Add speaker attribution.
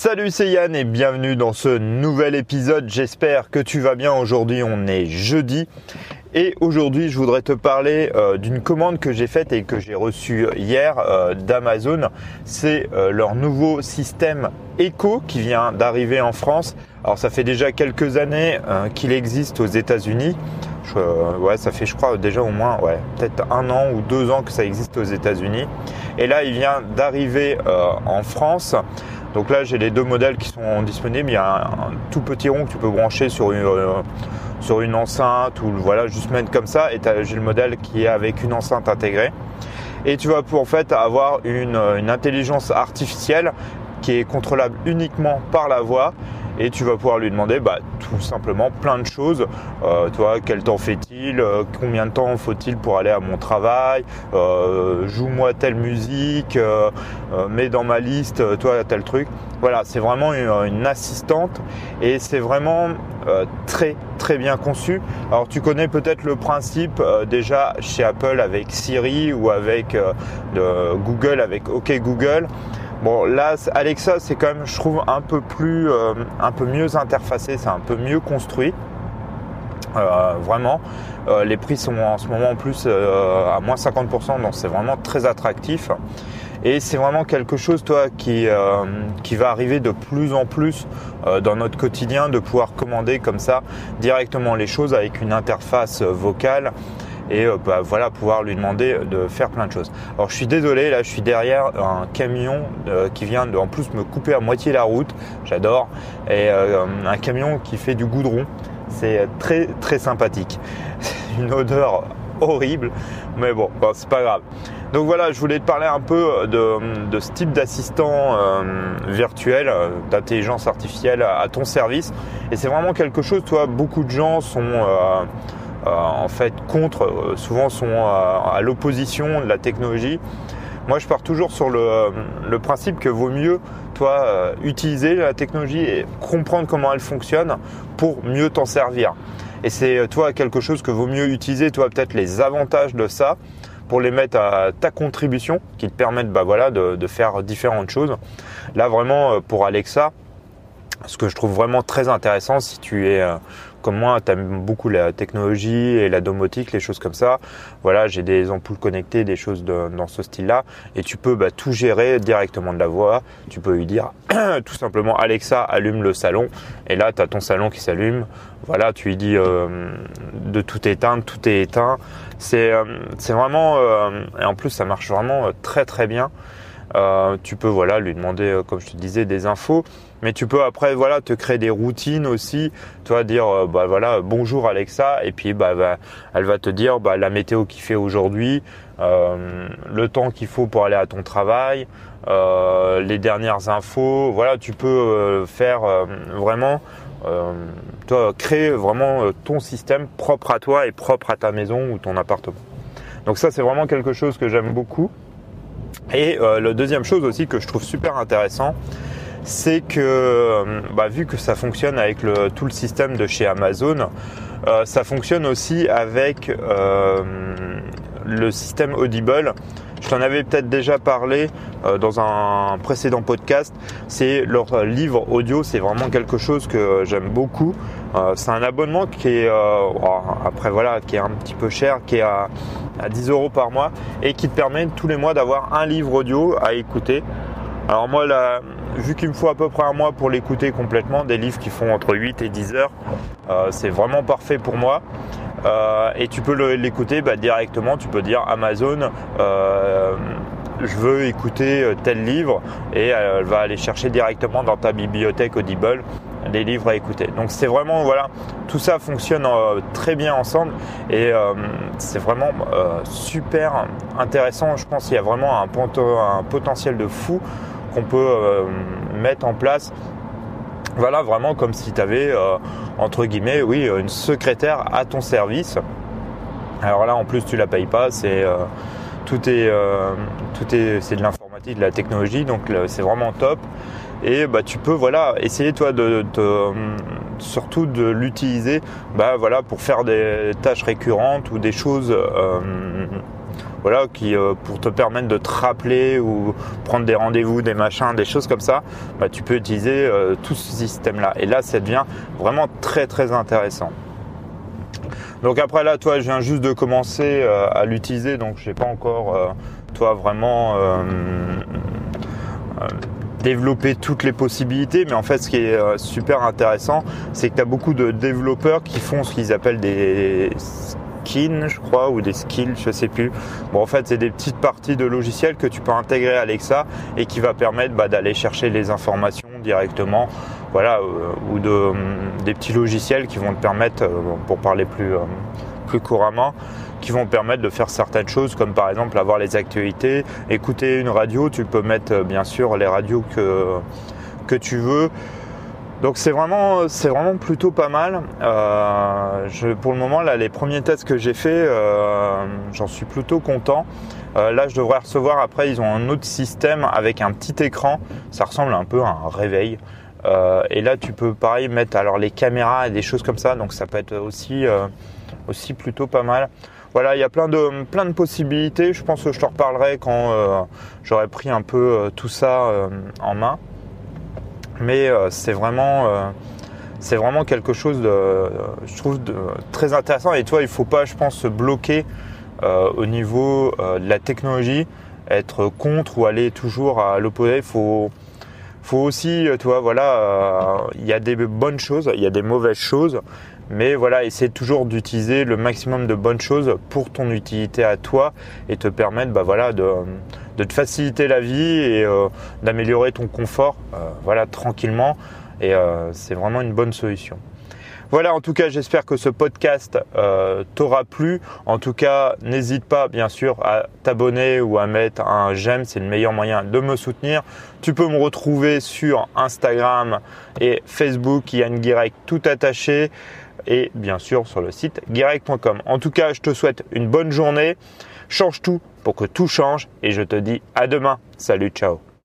Speaker 1: Salut c'est Yann et bienvenue dans ce nouvel épisode. J'espère que tu vas bien. Aujourd'hui on est jeudi et aujourd'hui je voudrais te parler euh, d'une commande que j'ai faite et que j'ai reçue hier euh, d'Amazon. C'est euh, leur nouveau système Echo qui vient d'arriver en France. Alors ça fait déjà quelques années qu'il existe aux États-Unis. ouais, ça fait je crois déjà au moins ouais, peut-être un an ou deux ans que ça existe aux États-Unis. Et là il vient d'arriver en France. Donc là, j'ai les deux modèles qui sont disponibles. Il y a un, tout petit rond que tu peux brancher sur une, euh, enceinte ou voilà, juste mettre comme ça. Et j'ai le modèle qui est avec une enceinte intégrée. Et tu vas pour en fait avoir une, une intelligence artificielle qui est contrôlable uniquement par la voix et tu vas pouvoir lui demander bah, tout simplement plein de choses. Euh, toi, quel temps fait-il? Euh, Combien de temps faut-il pour aller à mon travail? Euh, Joue-moi telle musique, mets dans ma liste, toi, tel truc. Voilà, c'est vraiment une, assistante et c'est vraiment très très bien conçu. Alors tu connais peut-être le principe déjà chez Apple avec Siri ou avec Google avec OK Google. Bon là Alexa c'est quand même je trouve un peu plus euh, un peu mieux interfacé, c'est un peu mieux construit. Euh, vraiment, euh, les prix sont en ce moment en plus à moins 50%, donc c'est vraiment très attractif. Et c'est vraiment quelque chose, toi, qui, qui va arriver de plus en plus dans notre quotidien, de pouvoir commander comme ça directement les choses avec une interface vocale et euh, bah, voilà pouvoir lui demander de faire plein de choses. Alors je suis désolé, là je suis derrière un camion euh, qui vient de, en plus me couper à moitié la route, j'adore, et euh, un camion qui fait du goudron, c'est très très sympathique. Une odeur horrible, mais bon, c'est pas grave. Donc voilà, je voulais te parler un peu de, ce type d'assistant virtuel, d'intelligence artificielle à, ton service. Et c'est vraiment quelque chose, toi, beaucoup de gens sont euh, en fait contre, euh, souvent sont à, l'opposition de la technologie. Moi, je pars toujours sur le, principe que vaut mieux, toi, euh, utiliser la technologie et comprendre comment elle fonctionne pour mieux t'en servir. Et c'est, toi, quelque chose que vaut mieux utiliser, toi, peut-être les avantages de ça pour les mettre à ta contribution, qui te permettent, bah voilà, de faire différentes choses. Là, vraiment, pour Alexa, ce que je trouve vraiment très intéressant, si tu es comme moi, tu aimes beaucoup la technologie et la domotique, les choses comme ça. Voilà, j'ai des ampoules connectées, des choses dans ce style-là. Et tu peux bah, tout gérer directement de la voix. Tu peux lui dire tout simplement Alexa, allume le salon. Et là, tu as ton salon qui s'allume. Voilà, tu lui dis euh, de tout éteindre, tout est éteint. C'est euh, vraiment... Euh, et en plus, ça marche vraiment très très bien. Tu peux voilà lui demander, comme je te disais, des infos. Mais tu peux après voilà te créer des routines aussi, toi dire euh, bah voilà bonjour Alexa et puis bah, elle va te dire bah, la météo qu'il fait aujourd'hui, euh, le temps qu'il faut pour aller à ton travail, euh, les dernières infos. Voilà tu peux faire vraiment toi créer vraiment ton système propre à toi et propre à ta maison ou ton appartement. Donc ça c'est vraiment quelque chose que j'aime beaucoup. Et la deuxième chose aussi que je trouve super intéressant, c'est que euh, bah, vu que ça fonctionne avec tout le système de chez Amazon, euh, ça fonctionne aussi avec euh, le système Audible. Je t'en avais peut-être déjà parlé dans un précédent podcast. C'est leur livre audio, c'est vraiment quelque chose que j'aime beaucoup. c'est un abonnement qui est oh, après voilà, qui est un petit peu cher, qui est à, à 10 euros par mois et qui te permet tous les mois d'avoir un livre audio à écouter. Alors moi, la, vu qu'il me faut à peu près un mois pour l'écouter complètement, des livres qui font entre 8 et 10 heures, euh, c'est vraiment parfait pour moi. Euh, et tu peux l'écouter bah, directement, tu peux dire Amazon, euh, je veux écouter tel livre et elle va aller chercher directement dans ta bibliothèque Audible des livres à écouter. Donc c'est vraiment voilà, tout ça fonctionne très bien ensemble et c'est vraiment super intéressant. Je pense qu'il y a vraiment un, potentiel de fou qu'on peut euh, mettre en place voilà, vraiment comme si tu avais, euh, entre guillemets, oui, une secrétaire à ton service. Alors là, en plus, tu la payes pas, c'est euh, tout de l'informatique, de la technologie, donc c'est vraiment top. Et bah, tu peux, voilà, essayer toi de, surtout de l'utiliser, bah, voilà, pour faire des tâches récurrentes ou des choses voilà, qui pour te permettre de te rappeler ou prendre des rendez-vous, des machins, des choses comme ça, bah, tu peux utiliser tout ce système-là. Et là, ça devient vraiment très très intéressant. Donc après là, toi, je viens juste de commencer à l'utiliser, donc je n'ai pas encore, toi, vraiment développer toutes les possibilités, mais en fait ce qui est euh, super intéressant, c'est que tu as beaucoup de développeurs qui font ce qu'ils appellent des je crois, ou des skills, je sais plus. Bon, en fait, c'est des petites parties de logiciels que tu peux intégrer à Alexa et qui va permettre bah, d'aller chercher les informations directement, voilà, euh, ou de, hum, des petits logiciels qui vont te permettre, euh, pour parler plus, plus couramment, qui vont permettre de faire certaines choses, comme par exemple avoir les actualités, écouter une radio, tu peux mettre euh, bien sûr les radios que, que tu veux. Donc c'est vraiment, c'est vraiment plutôt pas mal. Euh, je, pour le moment, là, les premiers tests que j'ai fait, euh, j'en suis plutôt content. là, je devrais recevoir après, ils ont un autre système avec un petit écran. Ça ressemble un peu à un réveil. et là, tu peux pareil mettre alors les caméras et des choses comme ça. Donc ça peut être aussi, aussi plutôt pas mal voilà, il y a plein de, plein de possibilités. Je pense que je te reparlerai quand euh, j'aurai pris un peu euh, tout ça euh, en main. Mais c'est vraiment, c'est vraiment quelque chose de, je trouve, de, très intéressant. Et toi, il faut pas, je pense, se bloquer au niveau de la technologie, être contre ou aller toujours à l'opposé. Il faut, faut aussi, tu vois, voilà, il y a des bonnes choses, il y a des mauvaises choses. Mais voilà, essaie toujours d'utiliser le maximum de bonnes choses pour ton utilité à toi et te permettre bah, voilà, de, te faciliter la vie et euh, d'améliorer ton confort euh, voilà, tranquillement. Et euh, c'est vraiment une bonne solution. Voilà, en tout cas, j'espère que ce podcast t'aura plu. En tout cas, n'hésite pas, bien sûr, à t'abonner ou à mettre un j'aime. C'est le meilleur moyen de me soutenir. Tu peux me retrouver sur Instagram et Facebook, Yann Guirec, tout attaché et bien sûr sur le site guirec.com. En tout cas, je te souhaite une bonne journée. Change tout pour que tout change et je te dis à demain. Salut, ciao.